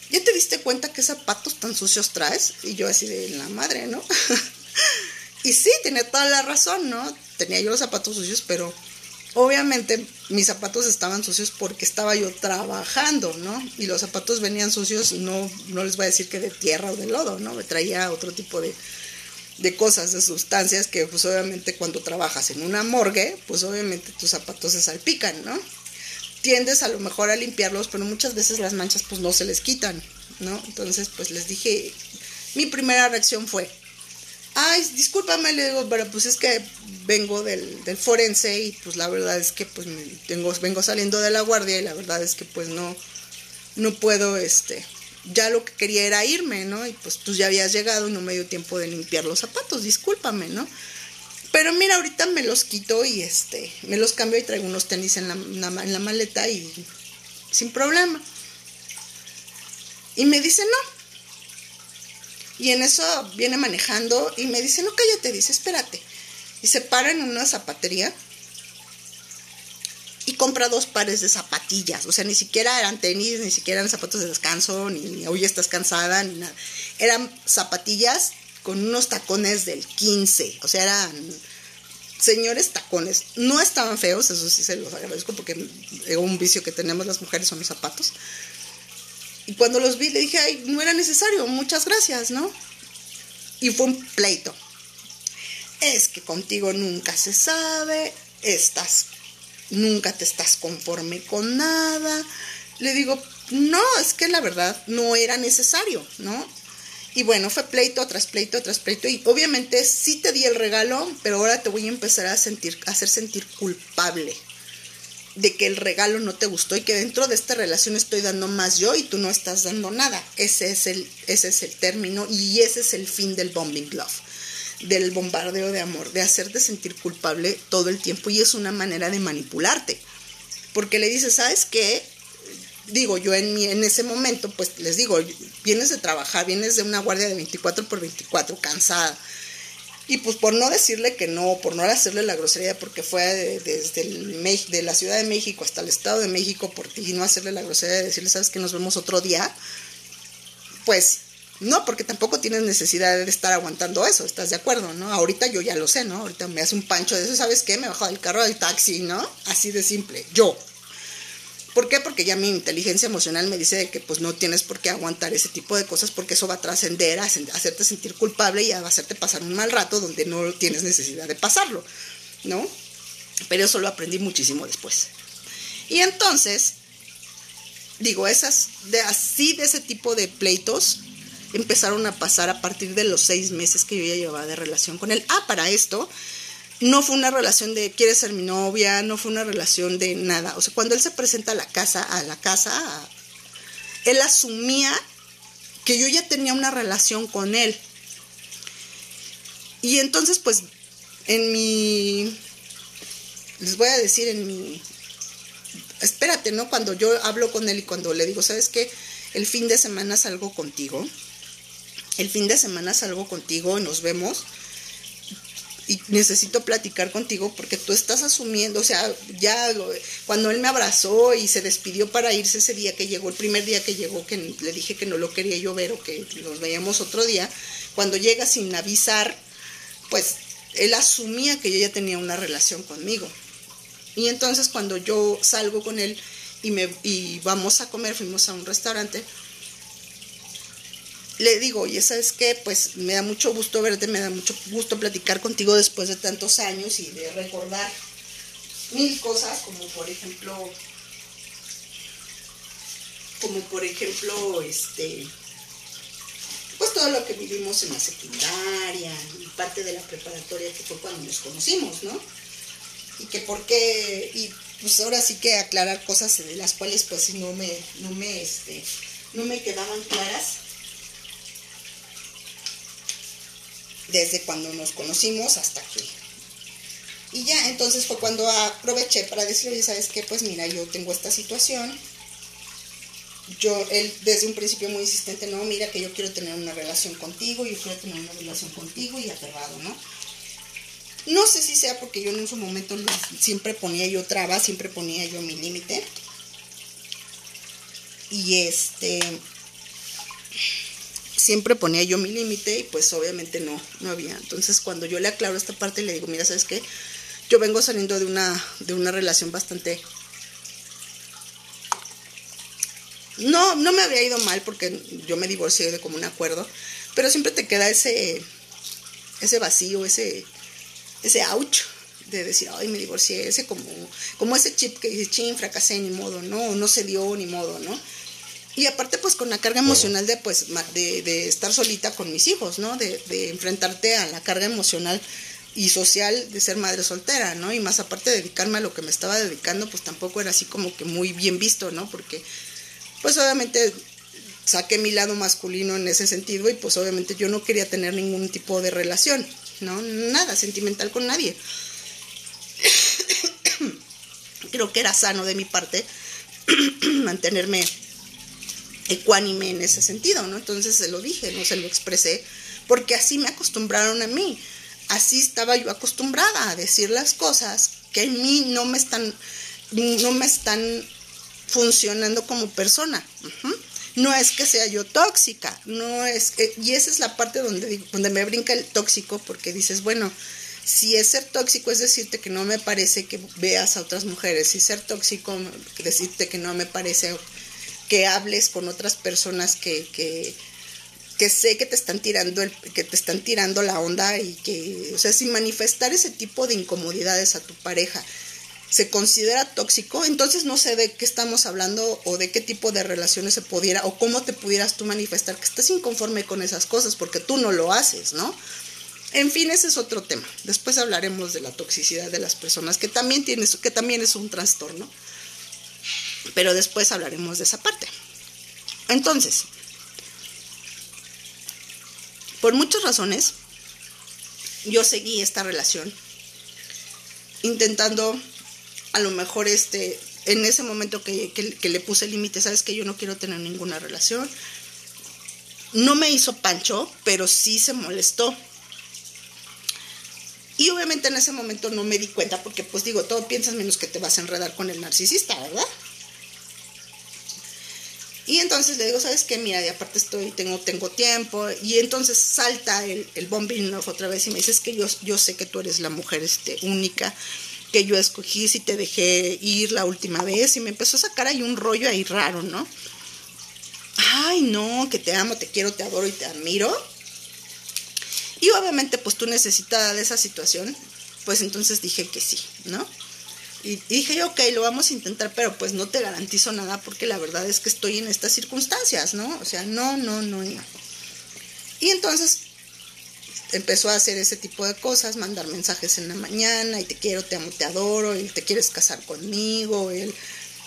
¿ya te diste cuenta qué zapatos tan sucios traes? Y yo así de la madre, ¿no? y sí, tiene toda la razón, ¿no? tenía yo los zapatos sucios, pero obviamente mis zapatos estaban sucios porque estaba yo trabajando, ¿no? Y los zapatos venían sucios, no, no les voy a decir que de tierra o de lodo, ¿no? Me traía otro tipo de, de cosas, de sustancias que pues obviamente cuando trabajas en una morgue, pues obviamente tus zapatos se salpican, ¿no? Tiendes a lo mejor a limpiarlos, pero muchas veces las manchas pues no se les quitan, ¿no? Entonces pues les dije, mi primera reacción fue, ay, discúlpame, le digo, pero pues es que vengo del, del forense y pues la verdad es que pues tengo, vengo saliendo de la guardia y la verdad es que pues no, no puedo, este, ya lo que quería era irme, ¿no? Y pues tú ya habías llegado y no me dio tiempo de limpiar los zapatos, discúlpame, ¿no? Pero mira, ahorita me los quito y este, me los cambio y traigo unos tenis en la, en la maleta y sin problema. Y me dice, no, y en eso viene manejando y me dice, no, cállate, dice, espérate. Y se para en una zapatería y compra dos pares de zapatillas. O sea, ni siquiera eran tenis, ni siquiera eran zapatos de descanso, ni hoy estás cansada, ni nada. Eran zapatillas con unos tacones del 15. O sea, eran señores tacones. No estaban feos, eso sí se los agradezco porque un vicio que tenemos las mujeres son los zapatos. Y cuando los vi le dije, ay, no era necesario, muchas gracias, ¿no? Y fue un pleito. Es que contigo nunca se sabe, estás, nunca te estás conforme con nada. Le digo, no, es que la verdad no era necesario, ¿no? Y bueno, fue pleito tras pleito tras pleito. Y obviamente sí te di el regalo, pero ahora te voy a empezar a sentir, a hacer sentir culpable. De que el regalo no te gustó y que dentro de esta relación estoy dando más yo y tú no estás dando nada. Ese es el, ese es el término y ese es el fin del bombing love, del bombardeo de amor, de hacerte sentir culpable todo el tiempo y es una manera de manipularte. Porque le dices, ¿sabes qué? Digo, yo en, mi, en ese momento, pues les digo, vienes de trabajar, vienes de una guardia de 24 por 24, cansada y pues por no decirle que no, por no hacerle la grosería, porque fue desde la Ciudad de México hasta el Estado de México por ti, y no hacerle la grosería de decirle, sabes que nos vemos otro día, pues no, porque tampoco tienes necesidad de estar aguantando eso, ¿estás de acuerdo? ¿no? Ahorita yo ya lo sé, ¿no? Ahorita me hace un pancho de eso, ¿sabes qué? Me bajo del carro del taxi, ¿no? Así de simple, yo, ¿Por qué? Porque ya mi inteligencia emocional me dice que pues no tienes por qué aguantar ese tipo de cosas porque eso va a trascender a hacerte sentir culpable y a hacerte pasar un mal rato donde no tienes necesidad de pasarlo, ¿no? Pero eso lo aprendí muchísimo después. Y entonces, digo, esas, de así de ese tipo de pleitos empezaron a pasar a partir de los seis meses que yo ya llevaba de relación con él. Ah, para esto, no fue una relación de quieres ser mi novia, no fue una relación de nada. O sea, cuando él se presenta a la casa, a la casa, él asumía que yo ya tenía una relación con él. Y entonces, pues, en mi, les voy a decir, en mi, espérate, ¿no? Cuando yo hablo con él y cuando le digo, ¿sabes qué? El fin de semana salgo contigo. El fin de semana salgo contigo y nos vemos y necesito platicar contigo porque tú estás asumiendo, o sea, ya cuando él me abrazó y se despidió para irse ese día que llegó, el primer día que llegó, que le dije que no lo quería yo ver o que nos veíamos otro día, cuando llega sin avisar, pues él asumía que yo ya tenía una relación conmigo. Y entonces cuando yo salgo con él y, me, y vamos a comer, fuimos a un restaurante, le digo, oye, ¿sabes qué? Pues me da mucho gusto verte, me da mucho gusto platicar contigo después de tantos años y de recordar mil cosas, como por ejemplo, como por ejemplo, este, pues todo lo que vivimos en la secundaria y parte de la preparatoria que fue cuando nos conocimos, ¿no? Y que por qué, y pues ahora sí que aclarar cosas de las cuales pues no me, no me, este, no me quedaban claras desde cuando nos conocimos hasta que... Y ya, entonces fue cuando aproveché para decirle, ¿sabes qué? Pues mira, yo tengo esta situación. Yo, él desde un principio muy insistente, no, mira que yo quiero tener una relación contigo, yo quiero tener una relación contigo y aterrado, ¿no? No sé si sea porque yo en su momento siempre ponía yo trabas, siempre ponía yo mi límite. Y este, siempre ponía yo mi límite y pues obviamente no, no había. Entonces cuando yo le aclaro esta parte le digo, mira, ¿sabes qué? Yo vengo saliendo de una, de una relación bastante... No, no me había ido mal porque yo me divorcié de como un acuerdo, pero siempre te queda ese, ese vacío, ese, ese ouch de decir, ay, me divorcié, ese como, como ese chip que dice, chin, fracasé, ni modo, no, no se dio, ni modo, ¿no? Y aparte, pues con la carga emocional de, pues, de, de estar solita con mis hijos, ¿no? De, de, enfrentarte a la carga emocional y social de ser madre soltera, ¿no? Y más aparte de dedicarme a lo que me estaba dedicando, pues tampoco era así como que muy bien visto, ¿no? Porque, pues obviamente saqué mi lado masculino en ese sentido y pues obviamente yo no quería tener ningún tipo de relación, ¿no? Nada sentimental con nadie. Creo que era sano de mi parte mantenerme ecuánime en ese sentido, ¿no? Entonces se lo dije, no se lo expresé, porque así me acostumbraron a mí. Así estaba yo acostumbrada a decir las cosas que en mí no me están, no me están funcionando como persona. No es que sea yo tóxica, no es y esa es la parte donde, donde me brinca el tóxico, porque dices, bueno, si es ser tóxico es decirte que no me parece que veas a otras mujeres, si ser tóxico decirte que no me parece que hables con otras personas que, que, que sé que te están tirando el, que te están tirando la onda y que, o sea, sin manifestar ese tipo de incomodidades a tu pareja se considera tóxico, entonces no sé de qué estamos hablando o de qué tipo de relaciones se pudiera o cómo te pudieras tú manifestar que estás inconforme con esas cosas porque tú no lo haces, ¿no? En fin, ese es otro tema. Después hablaremos de la toxicidad de las personas, que también, tiene, que también es un trastorno. Pero después hablaremos de esa parte. Entonces, por muchas razones, yo seguí esta relación intentando a lo mejor este en ese momento que, que le puse límite, sabes que yo no quiero tener ninguna relación. No me hizo pancho, pero sí se molestó. Y obviamente en ese momento no me di cuenta porque pues digo, todo piensas menos que te vas a enredar con el narcisista, ¿verdad? Y entonces le digo, ¿sabes qué? Mira, y aparte estoy, tengo, tengo tiempo. Y entonces salta el, el bombing otra vez y me dice, es que yo, yo sé que tú eres la mujer este, única que yo escogí, si te dejé ir la última vez. Y me empezó a sacar ahí un rollo ahí raro, ¿no? Ay, no, que te amo, te quiero, te adoro y te admiro. Y obviamente, pues tú necesitas de esa situación, pues entonces dije que sí, ¿no? Y dije, ok, lo vamos a intentar, pero pues no te garantizo nada porque la verdad es que estoy en estas circunstancias, ¿no? O sea, no, no, no, no. Y entonces empezó a hacer ese tipo de cosas, mandar mensajes en la mañana, y te quiero, te amo, te adoro, y te quieres casar conmigo, él...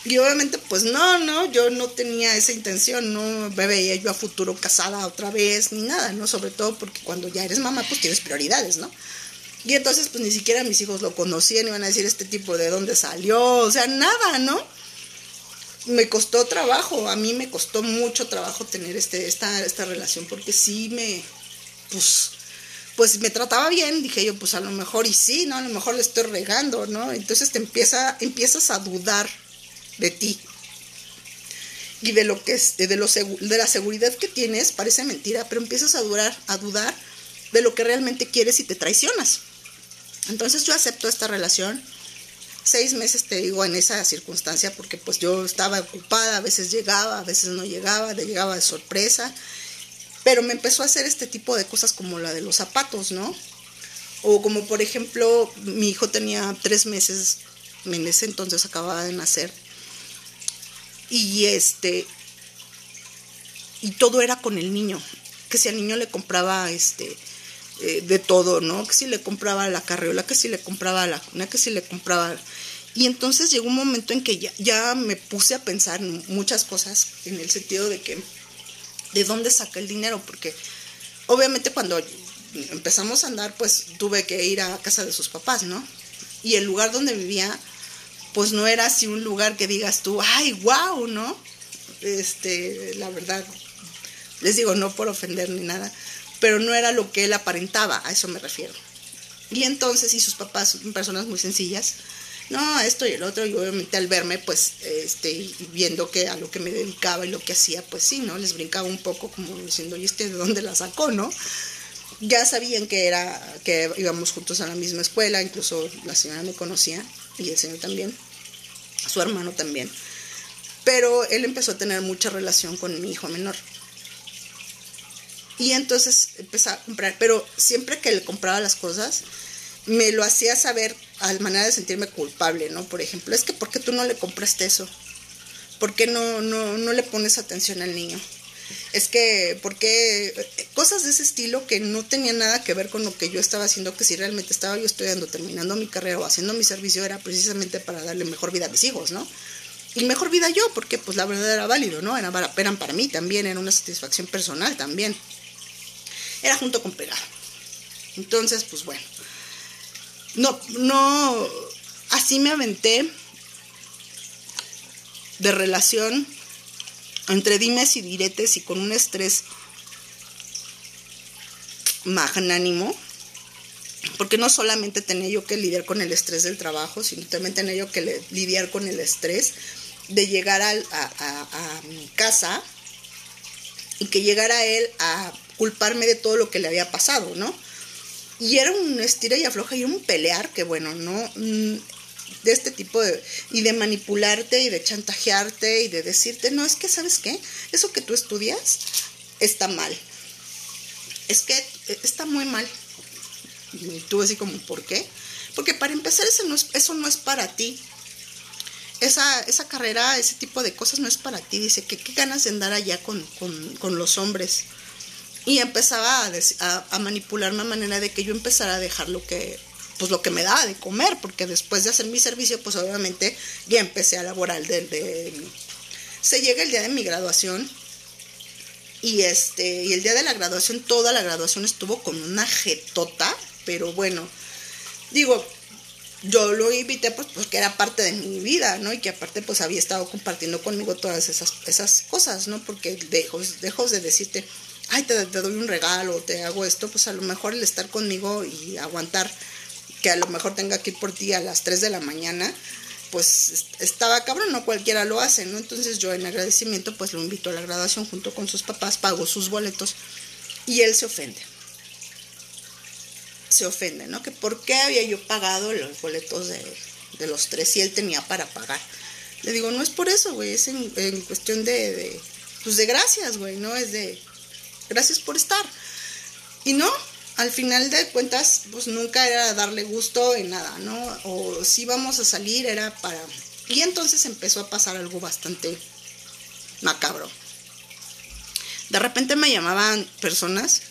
Y obviamente, pues no, no, yo no tenía esa intención, no me veía yo a futuro casada otra vez, ni nada, ¿no? Sobre todo porque cuando ya eres mamá, pues tienes prioridades, ¿no? Y entonces, pues ni siquiera mis hijos lo conocían, iban a decir este tipo de dónde salió, o sea, nada, ¿no? Me costó trabajo, a mí me costó mucho trabajo tener este, esta, esta relación, porque sí me, pues, pues me trataba bien, dije yo, pues a lo mejor y sí, ¿no? A lo mejor le estoy regando, ¿no? Entonces te empieza, empiezas a dudar de ti y de lo que es, de, lo, de la seguridad que tienes, parece mentira, pero empiezas a, a dudar de lo que realmente quieres y te traicionas. Entonces yo acepto esta relación. Seis meses te digo en esa circunstancia porque pues yo estaba ocupada, a veces llegaba, a veces no llegaba, llegaba de sorpresa. Pero me empezó a hacer este tipo de cosas como la de los zapatos, ¿no? O como por ejemplo, mi hijo tenía tres meses, en ese entonces acababa de nacer. Y este, y todo era con el niño. Que si al niño le compraba este, eh, de todo, ¿no? Que si le compraba la carriola, que si le compraba la cuna, que si le compraba... Y entonces llegó un momento en que ya, ya me puse a pensar muchas cosas en el sentido de que, ¿de dónde saca el dinero? Porque obviamente cuando empezamos a andar, pues tuve que ir a casa de sus papás, ¿no? Y el lugar donde vivía, pues no era así un lugar que digas tú, ay, wow, ¿no? Este, la verdad, les digo, no por ofender ni nada, pero no era lo que él aparentaba, a eso me refiero. Y entonces, y sus papás son personas muy sencillas, no, esto y el otro, y obviamente al verme, pues, este, viendo que a lo que me dedicaba y lo que hacía, pues sí, ¿no? Les brincaba un poco como diciendo, ¿y este de dónde la sacó, no? Ya sabían que era, que íbamos juntos a la misma escuela, incluso la señora me conocía, y el señor también, su hermano también. Pero él empezó a tener mucha relación con mi hijo menor. Y entonces empecé a comprar, pero siempre que le compraba las cosas, me lo hacía saber a manera de sentirme culpable, ¿no? Por ejemplo, es que ¿por qué tú no le compraste eso? ¿Por qué no, no, no le pones atención al niño? Es que, ¿por qué? Cosas de ese estilo que no tenían nada que ver con lo que yo estaba haciendo, que si realmente estaba yo estudiando, terminando mi carrera o haciendo mi servicio, era precisamente para darle mejor vida a mis hijos, ¿no? Y mejor vida yo, porque pues la verdad era válido, ¿no? Eran para, eran para mí también, era una satisfacción personal también era junto con pegado. Entonces, pues bueno, no, no, así me aventé de relación entre dimes y diretes y con un estrés magnánimo, porque no solamente tenía yo que lidiar con el estrés del trabajo, sino también tenía yo que lidiar con el estrés de llegar a, a mi casa y que llegara él a culparme de todo lo que le había pasado, ¿no? Y era un estira y afloja y un pelear que, bueno, no mm, de este tipo de y de manipularte y de chantajearte y de decirte, no, es que, ¿sabes qué? Eso que tú estudias está mal. Es que está muy mal. Y tú así como, ¿por qué? Porque para empezar eso no es, eso no es para ti. Esa, esa carrera, ese tipo de cosas no es para ti. Dice que qué ganas de andar allá con, con, con los hombres Y empezaba a, manipularme a manera de que yo empezara a dejar lo que, pues lo que me daba de comer, porque después de hacer mi servicio, pues obviamente ya empecé a laborar de, de se llega el día de mi graduación y este y el día de la graduación toda la graduación estuvo con una jetota pero bueno digo yo lo invité pues porque era parte de mi vida no y que aparte pues había estado compartiendo conmigo todas esas cosas no porque dejo de decirte ay te, doy un regalo te hago esto pues a lo mejor el estar conmigo y aguantar que a lo mejor tenga que ir por ti a las 3 de la mañana pues estaba cabrón, no cualquiera lo hace, ¿no? Entonces yo en agradecimiento pues lo invito a la graduación junto con sus papás, pago sus boletos y él se ofende. Se ofende, ¿no? Que por qué había yo pagado los boletos de, los tres si él tenía para pagar. Le digo, no es por eso, güey, es en, cuestión de, de, pues de gracias, güey, ¿no? Es de gracias por estar. Y no, al final de cuentas, pues nunca era darle gusto en nada, ¿no? O si vamos a salir era para... Y entonces empezó a pasar algo bastante macabro. De repente me llamaban personas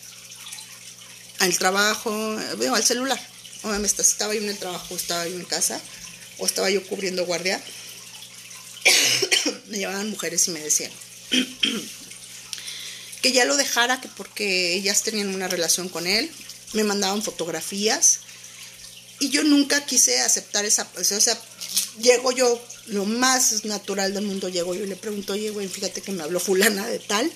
al trabajo, veo al celular. Obviamente estaba yo en el trabajo, estaba yo en casa, o estaba yo cubriendo guardia. me llamaban mujeres y me decían, que ya lo dejara, que porque ellas tenían una relación con él, me mandaban fotografías y yo nunca quise aceptar esa, o sea, llego yo, lo más natural del mundo, llego yo y le pregunto, oye, güey, fíjate que me habló fulana de tal,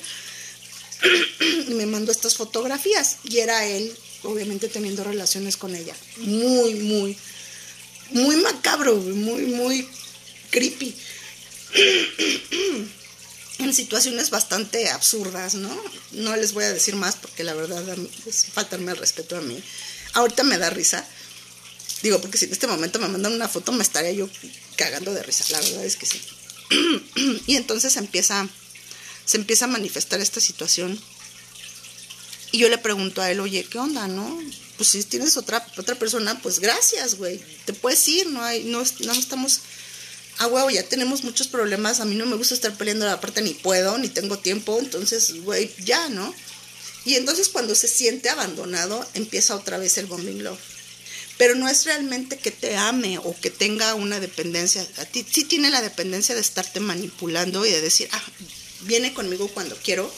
y me mandó estas fotografías, y era él, obviamente teniendo relaciones con ella, muy, muy, muy macabro, muy, muy creepy en situaciones bastante absurdas, ¿no? No les voy a decir más porque la verdad es faltarme el respeto a mí. Ahorita me da risa. Digo, porque si en este momento me mandan una foto me estaría yo cagando de risa. La verdad es que sí. y entonces empieza, se empieza a manifestar esta situación. Y yo le pregunto a él, oye, ¿qué onda, no? Pues si tienes otra, otra persona, pues gracias, güey. Te puedes ir, no hay, no estamos ah, huevo, ya tenemos muchos problemas, a mí no me gusta estar peleando la parte, ni puedo, ni tengo tiempo, entonces, güey, ya, ¿no? Y entonces cuando se siente abandonado, empieza otra vez el bombing love. Pero no es realmente que te ame o que tenga una dependencia. A ti sí tiene la dependencia de estarte manipulando y de decir, ah, viene conmigo cuando quiero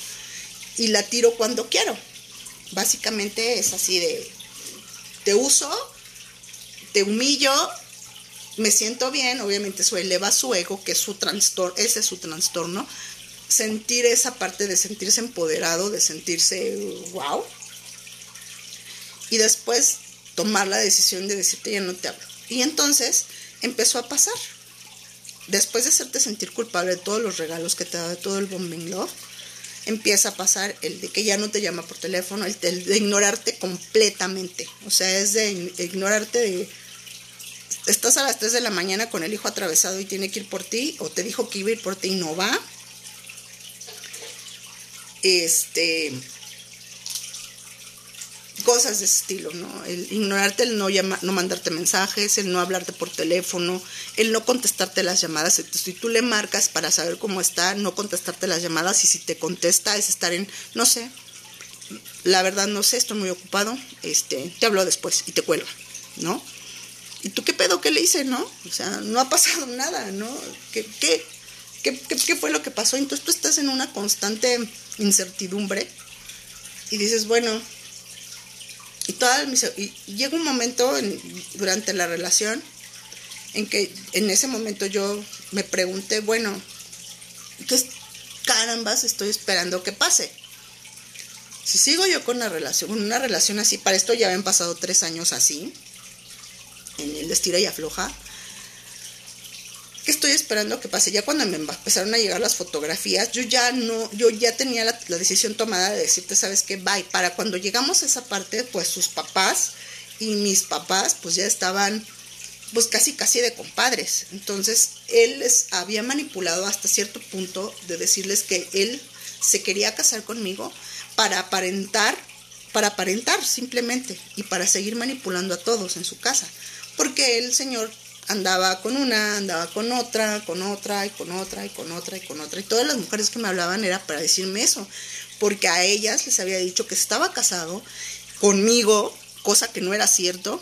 y la tiro cuando quiero. Básicamente es así de, te uso, te humillo me siento bien, obviamente eso eleva su ego, que es su trastorno, ese es su trastorno, sentir esa parte de sentirse empoderado, de sentirse wow, y después tomar la decisión de decirte ya no te hablo. Y entonces empezó a pasar. Después de hacerte sentir culpable de todos los regalos que te da, de todo el bombing love, empieza a pasar el de que ya no te llama por teléfono, el de ignorarte completamente. O sea, es de ignorarte de estás a las 3 de la mañana con el hijo atravesado y tiene que ir por ti, o te dijo que iba a ir por ti y no va. Este cosas de ese estilo, ¿no? El ignorarte, el no llama, no mandarte mensajes, el no hablarte por teléfono, el no contestarte las llamadas. Si tú le marcas para saber cómo está, no contestarte las llamadas y si te contesta es estar en, no sé, la verdad no sé, estoy muy ocupado, este, te hablo después y te cuelga, ¿no? ¿Y tú qué pedo qué le hice, no? O sea, no ha pasado nada, ¿no? ¿Qué, qué, qué, fue lo que pasó? Entonces tú estás en una constante incertidumbre y dices, bueno, y, toda y llega un momento durante la relación en que en ese momento yo me pregunté, bueno, ¿qué carambas estoy esperando que pase? Si sigo yo con una relación, una relación así, para esto ya habían pasado tres años así, en el estira y afloja. ¿Qué estoy esperando que pase? Ya cuando me empezaron a llegar las fotografías, yo ya no, yo ya tenía la, decisión tomada de decirte, ¿sabes qué? Bye. Para cuando llegamos a esa parte, pues sus papás y mis papás, pues ya estaban, pues casi, casi de compadres. Entonces, él les había manipulado hasta cierto punto de decirles que él se quería casar conmigo para aparentar, para aparentar simplemente y para seguir manipulando a todos en su casa porque el señor andaba con una, andaba con otra, con otra y con otra y con otra y con otra. Y todas las mujeres que me hablaban era para decirme eso, porque a ellas les había dicho que estaba casado conmigo, cosa que no era cierto,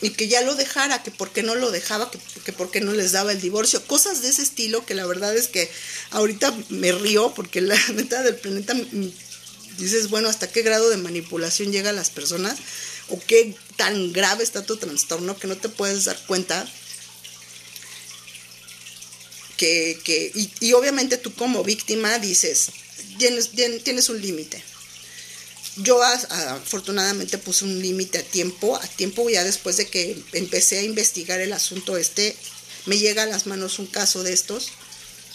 y que ya lo dejara, que por qué no lo dejaba, que, que por qué no les daba el divorcio, cosas de ese estilo que la verdad es que ahorita me río porque la neta del planeta dices, bueno, ¿hasta qué grado de manipulación llega a las personas? ¿O qué tan grave está tu trastorno que no te puedes dar cuenta? Que, que y, y obviamente tú como víctima dices, tienes, tienes un límite yo afortunadamente puse un límite a tiempo, a tiempo ya después de que empecé a investigar el asunto este, me llega a las manos un caso de estos,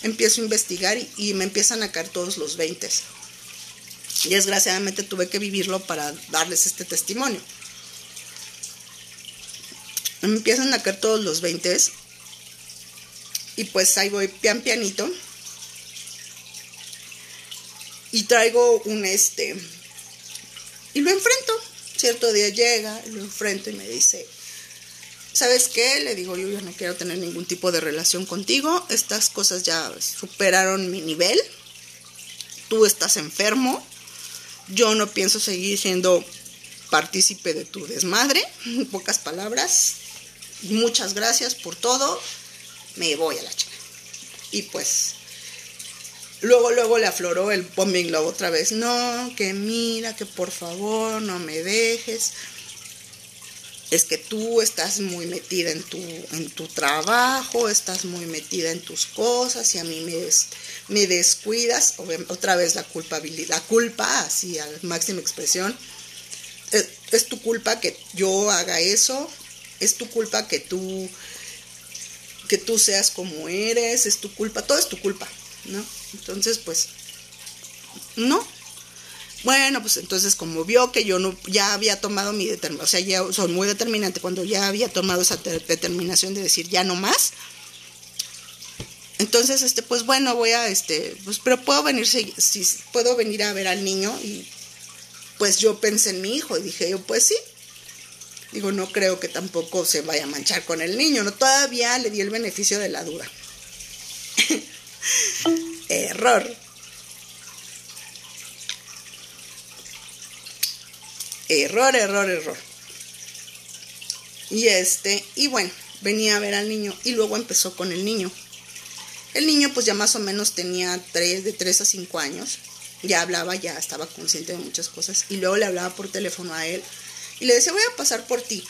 empiezo a investigar y, me empiezan a caer todos los 20. Y desgraciadamente tuve que vivirlo para darles este testimonio. Me empiezan a caer todos los 20 y pues ahí voy pian pianito y traigo un este y lo enfrento. Cierto día llega, lo enfrento y me dice, ¿sabes qué? Le digo, yo ya no quiero tener ningún tipo de relación contigo. Estas cosas ya superaron mi nivel. Tú estás enfermo. Yo no pienso seguir siendo partícipe de tu desmadre. En pocas palabras. Muchas gracias por todo. Me voy a la chica. Y pues Luego, luego le afloró el bombing love otra vez. No, que mira, que por favor no me dejes. Es que tú estás muy metida en tu, en tu trabajo, estás muy metida en tus cosas y a mí me, me descuidas. Otra vez la culpabilidad, la culpa, así a la máxima expresión. Es, es tu culpa que yo haga eso, es tu culpa que tú, que tú seas como eres, es tu culpa, todo es tu culpa, ¿no? Entonces, pues, no. Bueno, pues entonces como vio que yo no, ya había tomado mi determinación, o sea, ya soy muy determinante, cuando ya había tomado esa determinación de decir ya no más, entonces, este, pues bueno, voy a, este, pues, pero puedo venir, si, puedo venir a ver al niño y pues yo pensé en mi hijo y dije yo, pues sí. Digo, no creo que tampoco se vaya a manchar con el niño, no, todavía le di el beneficio de la duda. Error. Error, error, error. Y este, y bueno, venía a ver al niño y luego empezó con el niño. El niño pues ya más o menos tenía tres, de 3 a 5 años. Ya hablaba, ya estaba consciente de muchas cosas. Y luego le hablaba por teléfono a él y le decía, voy a pasar por ti.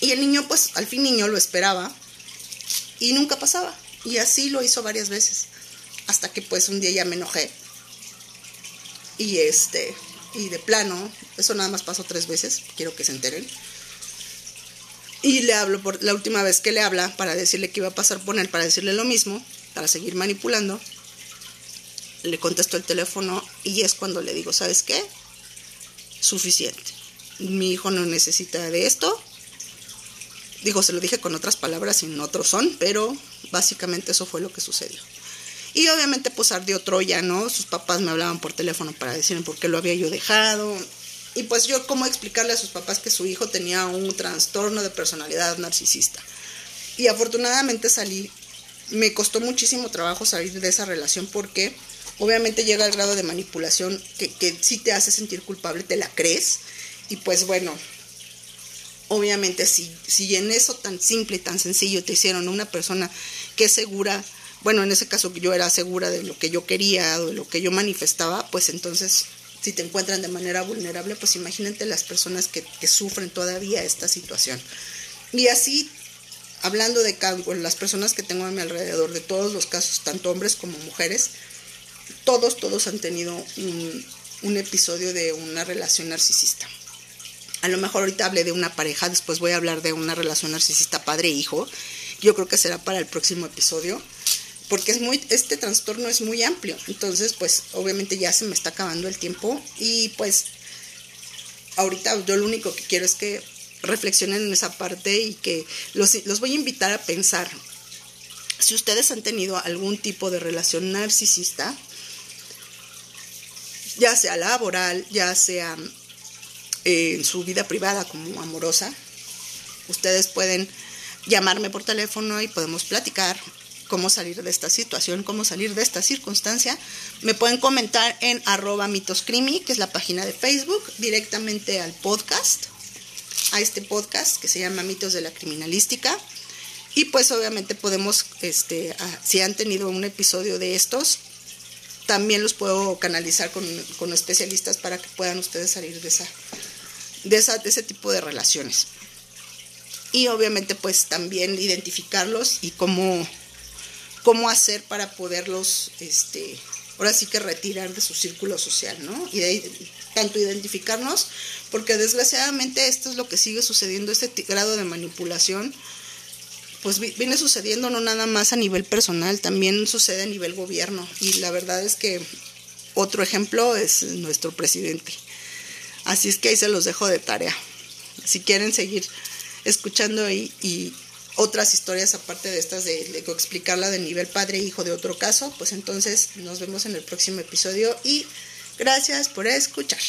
Y el niño pues al fin niño lo esperaba y nunca pasaba. Y así lo hizo varias veces hasta que pues un día ya me enojé. Y este, y de plano, eso nada más pasó tres veces, quiero que se enteren. Y le hablo por la última vez que le habla para decirle que iba a pasar por él, para decirle lo mismo, para seguir manipulando. Le contesto el teléfono y es cuando le digo, ¿sabes qué? Suficiente. Mi hijo no necesita de esto. Digo, se lo dije con otras palabras y en otros son, pero básicamente eso fue lo que sucedió. Y obviamente pues ardió Troya, ¿no? Sus papás me hablaban por teléfono para decirme por qué lo había yo dejado. Y pues yo cómo explicarle a sus papás que su hijo tenía un trastorno de personalidad narcisista. Y afortunadamente salí, me costó muchísimo trabajo salir de esa relación porque obviamente llega al grado de manipulación que, que sí te hace sentir culpable, te la crees. Y pues bueno, obviamente si, si en eso tan simple y tan sencillo te hicieron una persona que es segura bueno, en ese caso yo era segura de lo que yo quería de lo que yo manifestaba, pues entonces si te encuentran de manera vulnerable, pues imagínate las personas que, sufren todavía esta situación. Y así, hablando de las personas que tengo a mi alrededor, de todos los casos, tanto hombres como mujeres, todos, todos han tenido un episodio de una relación narcisista. A lo mejor ahorita hablé de una pareja, después voy a hablar de una relación narcisista padre-hijo. Yo creo que será para el próximo episodio porque es muy, este trastorno es muy amplio. Entonces, pues obviamente ya se me está acabando el tiempo y pues ahorita yo lo único que quiero es que reflexionen en esa parte y que los, voy a invitar a pensar. Si ustedes han tenido algún tipo de relación narcisista, ya sea laboral, ya sea en su vida privada como amorosa, ustedes pueden llamarme por teléfono y podemos platicar cómo salir de esta situación, cómo salir de esta circunstancia. Me pueden comentar en arroba mitoscrimi, que es la página de Facebook, directamente al podcast, a este podcast que se llama Mitos de la Criminalística. Y pues obviamente podemos, este, si han tenido un episodio de estos, también los puedo canalizar con, con especialistas para que puedan ustedes salir de esa, de esa, de ese tipo de relaciones. Y obviamente pues también identificarlos y cómo cómo hacer para poderlos, este, ahora sí que retirar de su círculo social, ¿no? Y de tanto identificarnos, porque desgraciadamente esto es lo que sigue sucediendo, este grado de manipulación, pues viene sucediendo no nada más a nivel personal, también sucede a nivel gobierno. Y la verdad es que otro ejemplo es nuestro presidente. Así es que ahí se los dejo de tarea. Si quieren seguir escuchando y, y otras historias aparte de estas de, de explicarla de nivel padre e hijo de otro caso, pues entonces nos vemos en el próximo episodio y gracias por escuchar.